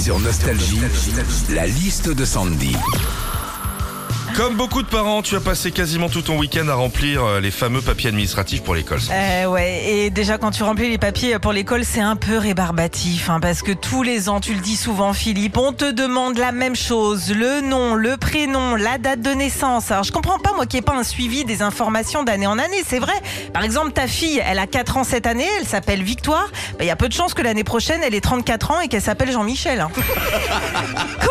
Sur Nostalgie, la liste de Sandy. Comme beaucoup de parents, tu as passé quasiment tout ton week-end à remplir euh, les fameux papiers administratifs pour l'école. Euh, ouais, et déjà quand tu remplis les papiers pour l'école, c'est un peu rébarbatif, hein, parce que tous les ans, tu le dis souvent, Philippe, on te demande la même chose, le nom, le prénom, la date de naissance. Alors je comprends pas moi qu'il n'y ait pas un suivi des informations d'année en année, c'est vrai. Par exemple, ta fille, elle a 4 ans cette année, elle s'appelle Victoire. Bah, Il y a peu de chances que l'année prochaine, elle ait 34 ans et qu'elle s'appelle Jean-Michel. hein.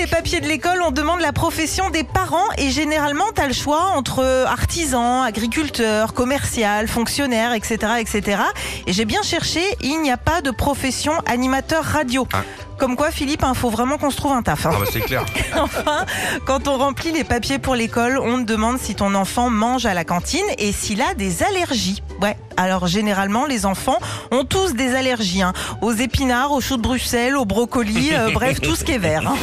Les papiers de l'école, on demande la profession des parents et généralement, tu as le choix entre artisan, agriculteur, commercial, fonctionnaire, etc. etc. Et j'ai bien cherché, il n'y a pas de profession animateur radio. Ah. Comme quoi, Philippe, il faut vraiment qu'on se trouve un taf. hein. Ah bah c'est clair. Enfin, quand on remplit les papiers pour l'école, on te demande si ton enfant mange à la cantine et s'il a des allergies. Ouais, alors généralement, les enfants ont tous des allergies. hein. Aux épinards, aux choux de Bruxelles, aux brocolis, euh, bref, tout ce qui est vert.